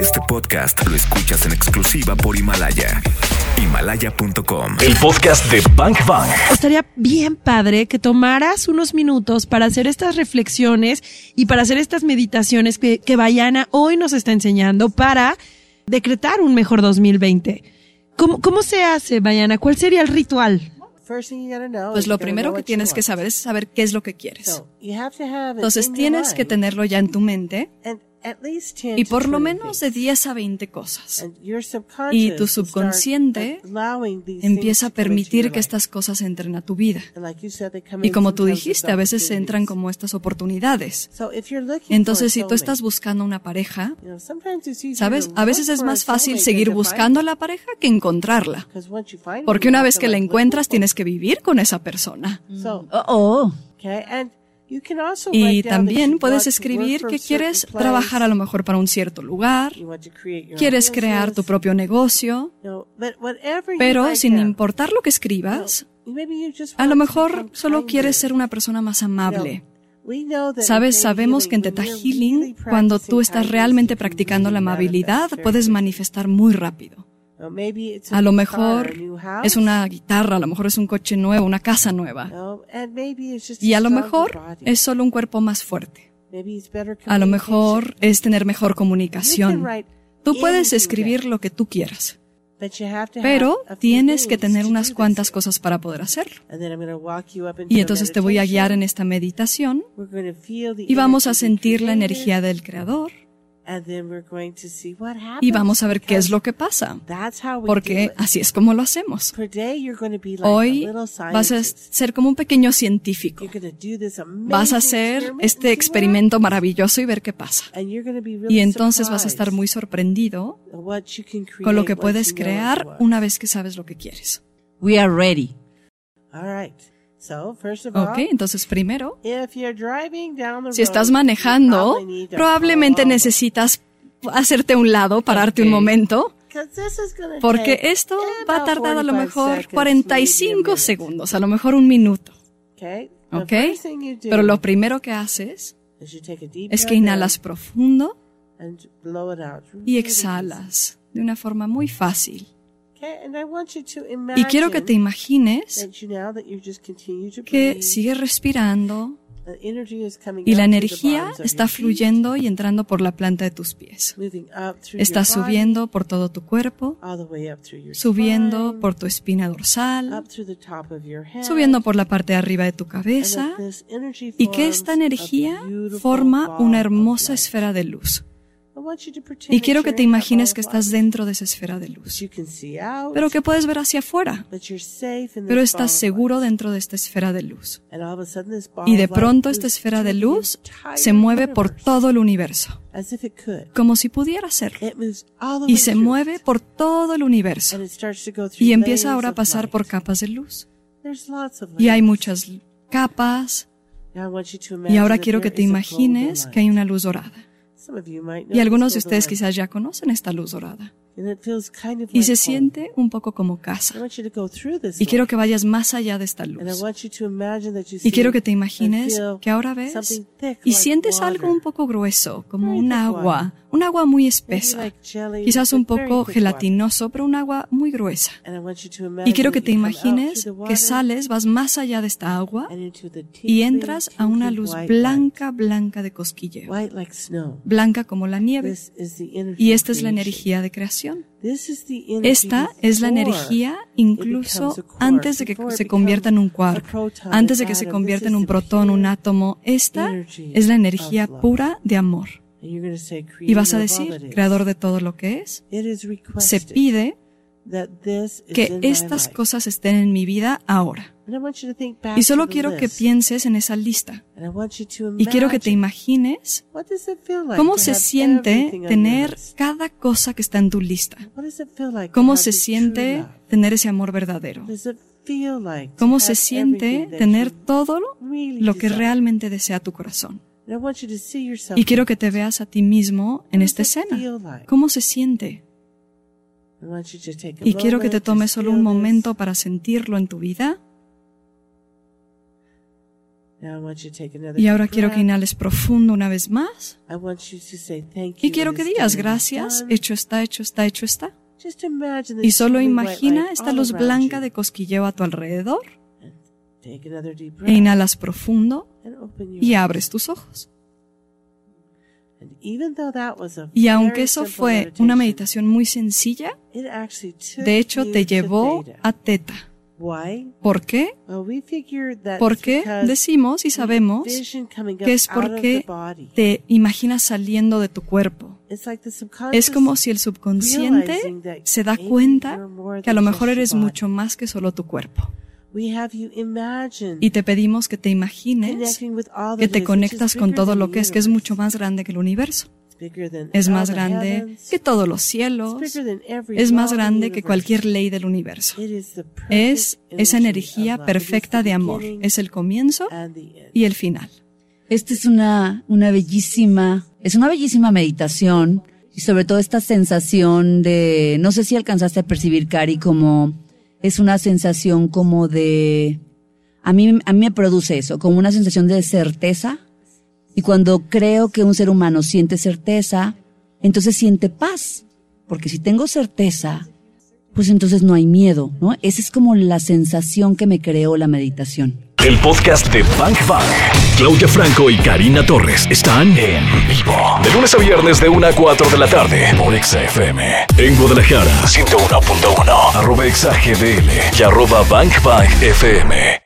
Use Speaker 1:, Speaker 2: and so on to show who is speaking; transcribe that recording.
Speaker 1: Este podcast lo escuchas en exclusiva por Himalaya. Himalaya.com.
Speaker 2: El podcast de Bank Bang.
Speaker 3: Estaría bien padre que tomaras unos minutos para hacer estas reflexiones y para hacer estas meditaciones que, que Bayana hoy nos está enseñando para decretar un mejor 2020. ¿Cómo, cómo se hace, Bayana? ¿Cuál sería el ritual?
Speaker 4: Pues lo primero que tienes que saber es saber qué es lo que quieres. Entonces tienes que tenerlo ya en tu mente y por lo menos de 10 a 20 cosas. Y tu subconsciente empieza a permitir que estas cosas entren a tu vida. Y como tú dijiste, a veces entran como estas oportunidades. Entonces, si tú estás buscando una pareja, ¿sabes? A veces es más fácil seguir buscando a la pareja que encontrarla. Porque una vez que la encuentras, tienes que vivir con esa persona.
Speaker 3: Oh,
Speaker 4: Y también puedes escribir que quieres trabajar a lo mejor para un cierto lugar, quieres crear tu propio negocio, pero sin importar lo que escribas, a lo mejor solo quieres ser una persona más amable. Sabes, sabemos que en Teta Healing, cuando tú estás realmente practicando la amabilidad, puedes manifestar muy rápido. A lo mejor es una guitarra, a lo mejor es un coche nuevo, una casa nueva. Y a lo mejor es solo un cuerpo más fuerte. A lo mejor es tener mejor comunicación. Tú puedes escribir lo que tú quieras, pero tienes que tener unas cuantas cosas para poder hacerlo. Y entonces te voy a guiar en esta meditación y vamos a sentir la energía del Creador y vamos a ver qué es lo que pasa, porque así es como lo hacemos. Hoy vas a ser como un pequeño científico. Vas a hacer este experimento maravilloso y ver qué pasa. Y entonces vas a estar muy sorprendido con lo que puedes crear una vez que sabes lo que quieres.
Speaker 3: We are ready.
Speaker 4: Ok, entonces primero, si estás manejando, probablemente necesitas hacerte a un lado, pararte un momento, porque esto va a tardar a lo mejor 45 segundos, a lo mejor un minuto. Ok, pero lo primero que haces es que inhalas profundo y exhalas de una forma muy fácil. Y quiero que te imagines que sigues respirando y la energía está fluyendo y entrando por la planta de tus pies. Está subiendo por todo tu cuerpo, subiendo por tu espina dorsal, subiendo por la parte de arriba de tu cabeza y que esta energía forma una hermosa esfera de luz. Y quiero que te imagines que estás dentro de esa esfera de luz, pero que puedes ver hacia afuera, pero estás seguro dentro de esta esfera de luz. Y de pronto esta esfera de luz se mueve por todo el universo, como si pudiera ser. Y se mueve por todo el universo. Y empieza ahora a pasar por capas de luz. Y hay muchas capas. Y ahora quiero que te imagines que hay una luz dorada. Y algunos de ustedes quizás ya conocen esta luz dorada. Y se siente un poco como casa. Y quiero que vayas más allá de esta luz. Y quiero que te imagines que ahora ves y sientes algo un poco grueso, como un agua, un agua muy espesa, quizás un poco gelatinoso, pero un agua muy gruesa. Y quiero que te imagines que sales, vas más allá de esta agua y entras a una luz blanca, blanca de cosquilleo, blanca como la nieve. Y esta es la energía de creación. Esta es la energía incluso antes de que se convierta en un quark, antes de que se convierta en un protón, un átomo. Esta es la energía pura de amor. Y vas a decir, creador de todo lo que es, se pide que estas cosas estén en mi vida ahora. Y solo quiero que pienses en esa lista. Y quiero que te imagines cómo se siente tener cada cosa que está en tu lista. Cómo se siente tener ese amor verdadero. Cómo se siente tener todo lo que realmente desea tu corazón. Y quiero que te veas a ti mismo en esta escena. ¿Cómo se siente? Y quiero que te tomes solo un momento para sentirlo en tu vida Y ahora quiero que inhales profundo una vez más. Y quiero que digas gracias, hecho está, hecho está, hecho está. Y solo imagina esta luz blanca de cosquilleo a tu alrededor. E inhalas profundo y abres tus ojos. Y aunque eso fue una meditación muy sencilla, de hecho te llevó a teta. ¿Por qué? Porque decimos y sabemos que es porque te imaginas saliendo de tu cuerpo. Es como si el subconsciente se da cuenta que a lo mejor eres mucho más que solo tu cuerpo. Y te pedimos que te imagines que te conectas con todo lo que es, que es mucho más grande que el universo. Es más grande que todos los cielos. Es más grande que cualquier ley del universo. Es esa energía perfecta de amor. Es el comienzo y el final.
Speaker 5: Esta es una, una bellísima, es una bellísima meditación y sobre todo esta sensación de, no sé si alcanzaste a percibir, Cari, como es una sensación como de, a mí, a mí me produce eso, como una sensación de certeza, y cuando creo que un ser humano siente certeza, entonces siente paz. Porque si tengo certeza, pues entonces no hay miedo, ¿no? Esa es como la sensación que me creó la meditación.
Speaker 2: El podcast de Bank Bank. Claudia Franco y Karina Torres están en vivo. De lunes a viernes de 1 a 4 de la tarde por XFM. En Guadalajara, 101.1. Arroba XAGDL y arroba Bank Bank FM.